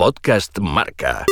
Podcast Marca.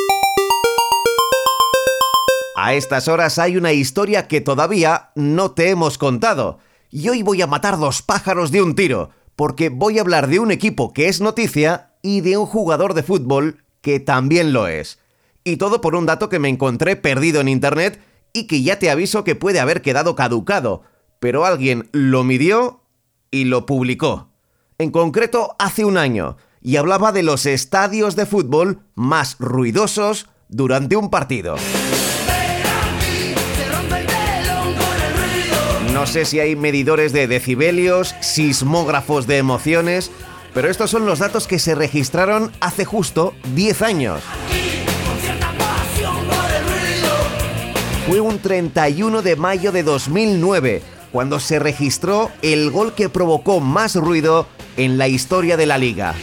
A estas horas hay una historia que todavía no te hemos contado. Y hoy voy a matar dos pájaros de un tiro, porque voy a hablar de un equipo que es noticia y de un jugador de fútbol que también lo es. Y todo por un dato que me encontré perdido en internet y que ya te aviso que puede haber quedado caducado, pero alguien lo midió y lo publicó. En concreto, hace un año, y hablaba de los estadios de fútbol más ruidosos durante un partido. No sé si hay medidores de decibelios, sismógrafos de emociones, pero estos son los datos que se registraron hace justo 10 años. Fue un 31 de mayo de 2009 cuando se registró el gol que provocó más ruido en la historia de la liga.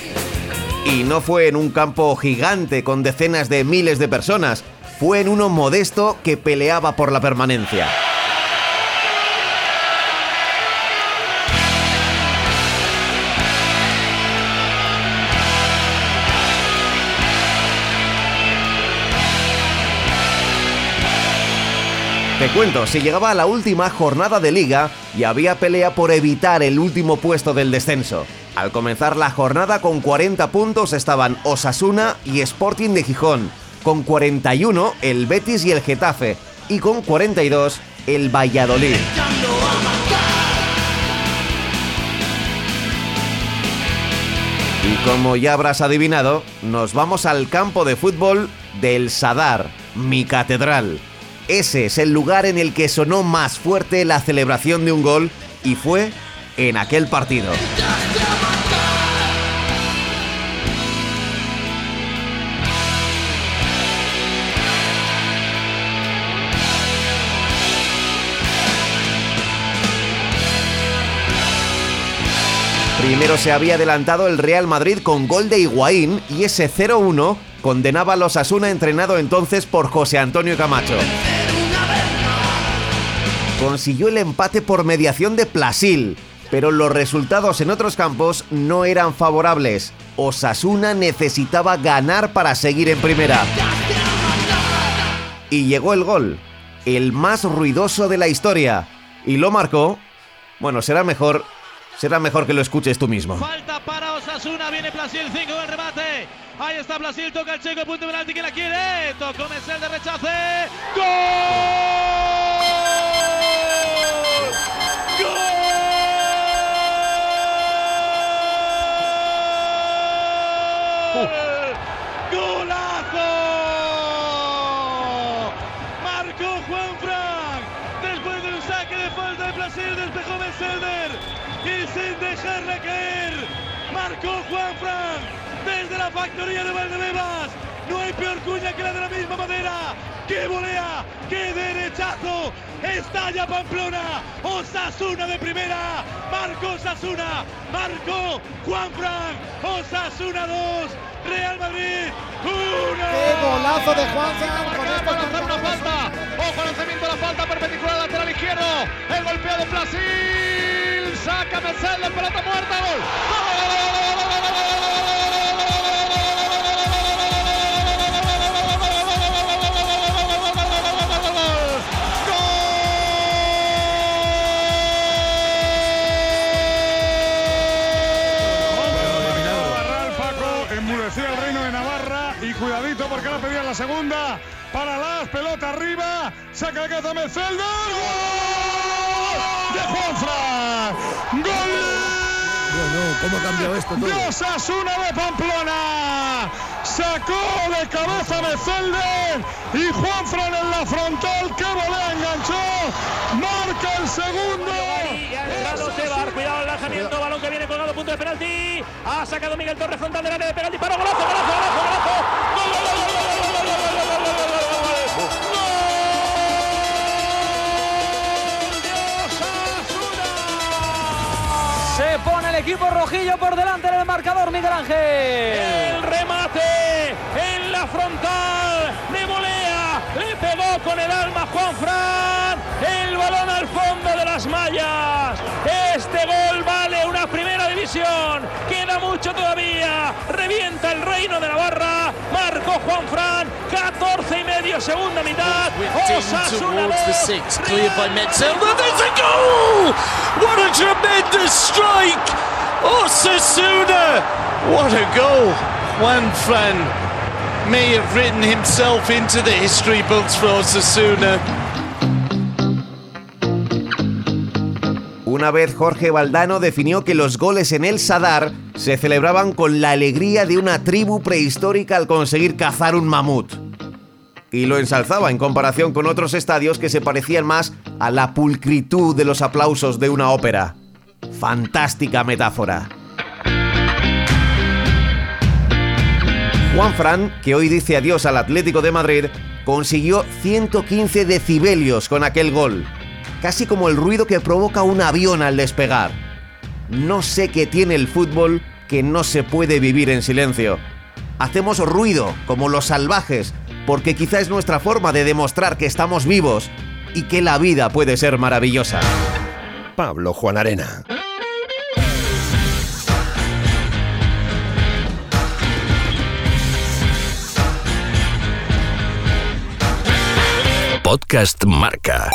Y no fue en un campo gigante con decenas de miles de personas, fue en uno modesto que peleaba por la permanencia. Te cuento, se llegaba a la última jornada de liga y había pelea por evitar el último puesto del descenso. Al comenzar la jornada con 40 puntos estaban Osasuna y Sporting de Gijón, con 41 el Betis y el Getafe y con 42 el Valladolid. Y como ya habrás adivinado, nos vamos al campo de fútbol del Sadar, mi catedral. Ese es el lugar en el que sonó más fuerte la celebración de un gol y fue en aquel partido. Primero se había adelantado el Real Madrid con gol de Higuaín y ese 0-1 condenaba a los Asuna entrenado entonces por José Antonio Camacho. Consiguió el empate por mediación de Plasil, pero los resultados en otros campos no eran favorables. Osasuna necesitaba ganar para seguir en primera. Y llegó el gol, el más ruidoso de la historia. Y lo marcó. Bueno, será mejor será mejor que lo escuches tú mismo. Falta para Osasuna, viene Brasil 5 del remate. Ahí está Brasil, toca el checo, punto penalti, que la quiere. Tocó Mesel de rechace. ¡Gol! Brasil, despejó Messelder y sin dejarla caer, marcó Juan Fran desde la factoría de Valdebebas. No hay peor cuña que la de la misma madera. ¡Qué volea! ¡Qué derechazo! Estalla Pamplona. Osasuna de primera. Marcó Osasuna. Marcó Juan Fran. Osasuna 2. Real Madrid 1. ¡Qué golazo de Juan Fran! Con de lanzar una falta. Ojo lanzamiento de la falta perpendicular al lateral izquierdo. El golpeo de Brasil. Saca Mesel de pelota muerta. Gol. La segunda para las pelota arriba, saca el cabeza Metzelder, ¡Gol! de Juanfran, gol Bueno, ¿cómo ha cambiado esto todo? de Osasuna de Pamplona, sacó de cabeza Metzelder y Juanfran en la frontal, que volea enganchó, marca el segundo. Cuidado el lanzamiento, balón que viene colgado, punto de penalti. Ha sacado Miguel Torres frontal delante de penalti, para golazo, Se pone el equipo rojillo por delante en el marcador, Miguel Ángel. El remate en la frontal de Molea. Le pegó con el alma Juan Fran. El balón al fondo de las mallas. Este gol vale una primera división. Mucho todavía. Revienta el reino de Navarra. Juan Fran, 14 y medio, segunda mitad. Osasuna six, cleared by Metzelder. There's a goal! What a tremendous strike! Osasuna! What a goal! Juan Fran may have written himself into the history books for Osasuna. Una vez Jorge Valdano definió que los goles en el Sadar se celebraban con la alegría de una tribu prehistórica al conseguir cazar un mamut. Y lo ensalzaba en comparación con otros estadios que se parecían más a la pulcritud de los aplausos de una ópera. Fantástica metáfora. Juan Fran, que hoy dice adiós al Atlético de Madrid, consiguió 115 decibelios con aquel gol casi como el ruido que provoca un avión al despegar. No sé qué tiene el fútbol que no se puede vivir en silencio. Hacemos ruido como los salvajes, porque quizá es nuestra forma de demostrar que estamos vivos y que la vida puede ser maravillosa. Pablo Juan Arena. Podcast Marca.